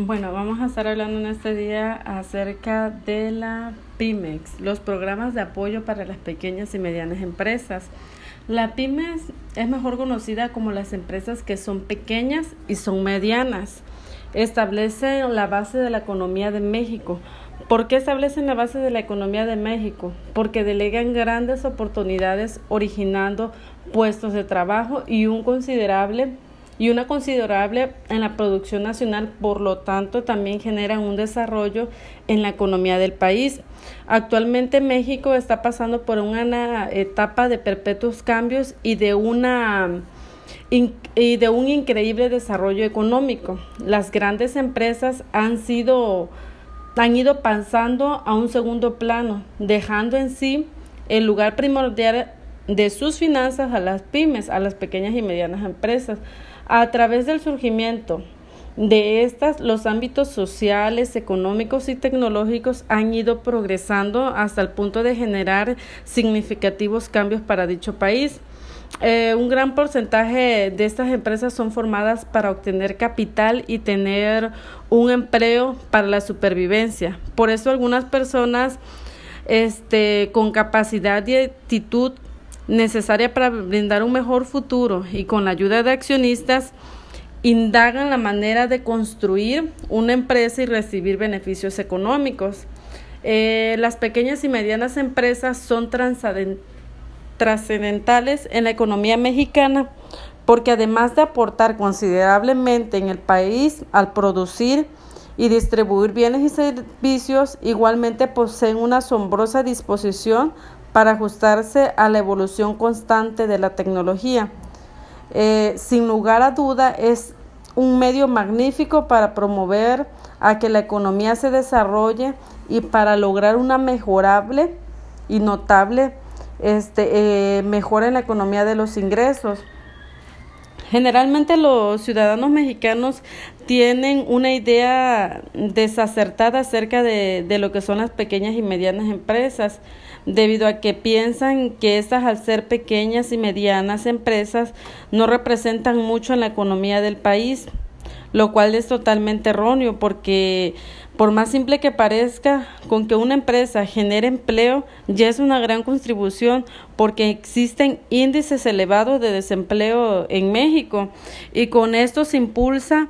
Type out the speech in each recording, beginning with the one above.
Bueno, vamos a estar hablando en este día acerca de la PYMEX, los programas de apoyo para las pequeñas y medianas empresas. La PYMEX es mejor conocida como las empresas que son pequeñas y son medianas. Establecen la base de la economía de México. ¿Por qué establecen la base de la economía de México? Porque delegan grandes oportunidades originando puestos de trabajo y un considerable y una considerable en la producción nacional, por lo tanto también generan un desarrollo en la economía del país. Actualmente México está pasando por una etapa de perpetuos cambios y de una y de un increíble desarrollo económico. Las grandes empresas han sido han ido pasando a un segundo plano, dejando en sí el lugar primordial de sus finanzas a las pymes, a las pequeñas y medianas empresas. A través del surgimiento de estas, los ámbitos sociales, económicos y tecnológicos han ido progresando hasta el punto de generar significativos cambios para dicho país. Eh, un gran porcentaje de estas empresas son formadas para obtener capital y tener un empleo para la supervivencia. Por eso algunas personas este, con capacidad y actitud necesaria para brindar un mejor futuro y con la ayuda de accionistas indagan la manera de construir una empresa y recibir beneficios económicos. Eh, las pequeñas y medianas empresas son trascendentales en la economía mexicana porque además de aportar considerablemente en el país al producir y distribuir bienes y servicios, igualmente poseen una asombrosa disposición para ajustarse a la evolución constante de la tecnología. Eh, sin lugar a duda es un medio magnífico para promover a que la economía se desarrolle y para lograr una mejorable y notable este, eh, mejora en la economía de los ingresos. Generalmente los ciudadanos mexicanos tienen una idea desacertada acerca de, de lo que son las pequeñas y medianas empresas debido a que piensan que estas al ser pequeñas y medianas empresas no representan mucho en la economía del país, lo cual es totalmente erróneo porque por más simple que parezca, con que una empresa genere empleo ya es una gran contribución porque existen índices elevados de desempleo en México y con esto se impulsa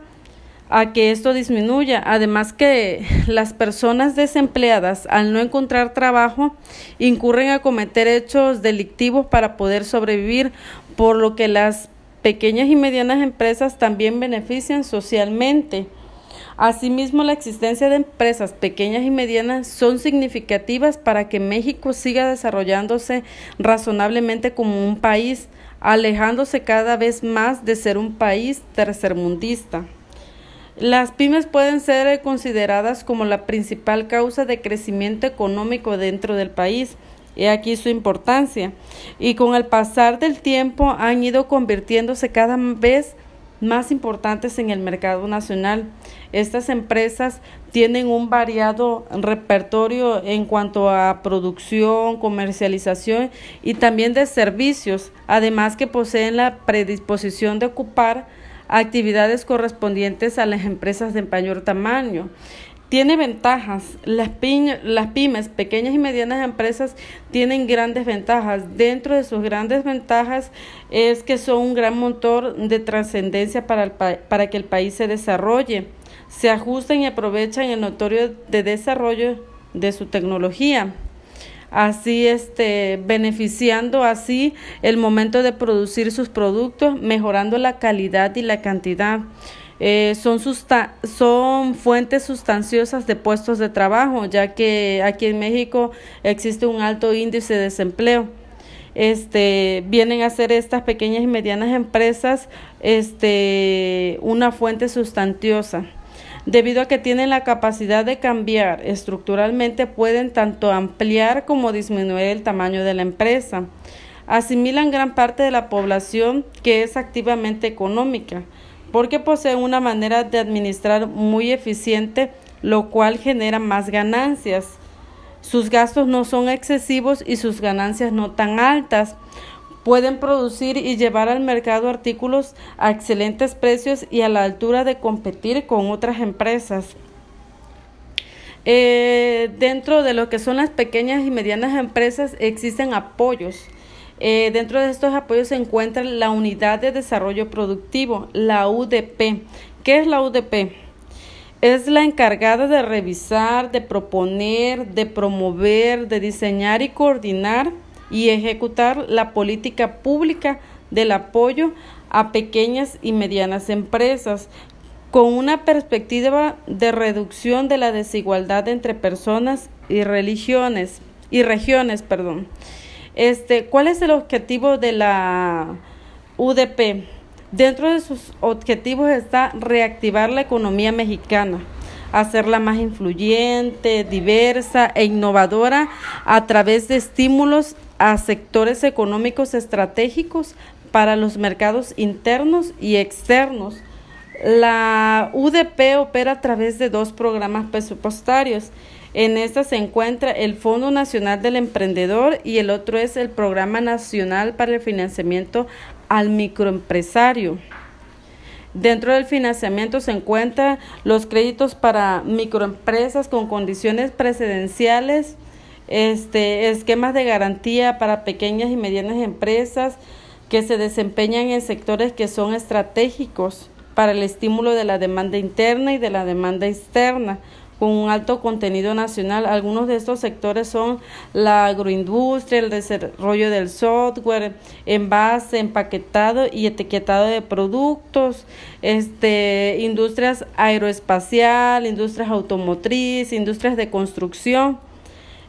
a que esto disminuya. Además que las personas desempleadas al no encontrar trabajo incurren a cometer hechos delictivos para poder sobrevivir, por lo que las pequeñas y medianas empresas también benefician socialmente. Asimismo, la existencia de empresas pequeñas y medianas son significativas para que México siga desarrollándose razonablemente como un país, alejándose cada vez más de ser un país tercermundista. Las pymes pueden ser consideradas como la principal causa de crecimiento económico dentro del país. y aquí su importancia. Y con el pasar del tiempo han ido convirtiéndose cada vez más importantes en el mercado nacional. Estas empresas tienen un variado repertorio en cuanto a producción, comercialización y también de servicios, además que poseen la predisposición de ocupar actividades correspondientes a las empresas de mayor tamaño. Tiene ventajas. Las, las pymes, pequeñas y medianas empresas, tienen grandes ventajas. Dentro de sus grandes ventajas es que son un gran motor de trascendencia para, para que el país se desarrolle. Se ajustan y aprovechan el notorio de desarrollo de su tecnología así este beneficiando así el momento de producir sus productos, mejorando la calidad y la cantidad. Eh, son, son fuentes sustanciosas de puestos de trabajo, ya que aquí en México existe un alto índice de desempleo. Este, vienen a ser estas pequeñas y medianas empresas este, una fuente sustanciosa debido a que tienen la capacidad de cambiar estructuralmente, pueden tanto ampliar como disminuir el tamaño de la empresa. Asimilan gran parte de la población que es activamente económica, porque poseen una manera de administrar muy eficiente, lo cual genera más ganancias. Sus gastos no son excesivos y sus ganancias no tan altas, pueden producir y llevar al mercado artículos a excelentes precios y a la altura de competir con otras empresas. Eh, dentro de lo que son las pequeñas y medianas empresas existen apoyos. Eh, dentro de estos apoyos se encuentra la Unidad de Desarrollo Productivo, la UDP. ¿Qué es la UDP? Es la encargada de revisar, de proponer, de promover, de diseñar y coordinar y ejecutar la política pública del apoyo a pequeñas y medianas empresas con una perspectiva de reducción de la desigualdad entre personas y religiones y regiones, perdón. Este, ¿cuál es el objetivo de la UDP? Dentro de sus objetivos está reactivar la economía mexicana, hacerla más influyente, diversa e innovadora a través de estímulos a sectores económicos estratégicos para los mercados internos y externos la UDP opera a través de dos programas presupuestarios. En esta se encuentra el Fondo Nacional del Emprendedor y el otro es el Programa Nacional para el Financiamiento al Microempresario. Dentro del financiamiento se encuentran los créditos para microempresas con condiciones precedenciales, este, esquemas de garantía para pequeñas y medianas empresas que se desempeñan en sectores que son estratégicos para el estímulo de la demanda interna y de la demanda externa con un alto contenido nacional. Algunos de estos sectores son la agroindustria, el desarrollo del software, envase, empaquetado y etiquetado de productos, este, industrias aeroespacial, industrias automotriz, industrias de construcción,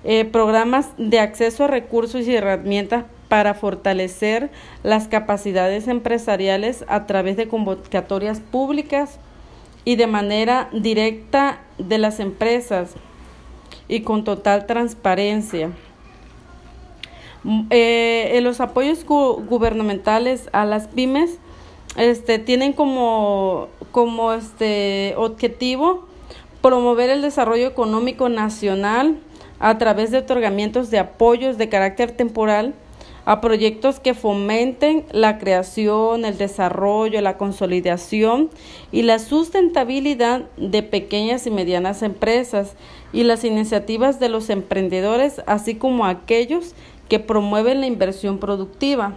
eh, programas de acceso a recursos y herramientas para fortalecer las capacidades empresariales a través de convocatorias públicas y de manera directa de las empresas y con total transparencia. Mm, eh, en los apoyos gubernamentales a las pymes este, tienen como, como este objetivo promover el desarrollo económico nacional a través de otorgamientos de apoyos de carácter temporal a proyectos que fomenten la creación, el desarrollo, la consolidación y la sustentabilidad de pequeñas y medianas empresas y las iniciativas de los emprendedores, así como aquellos que promueven la inversión productiva.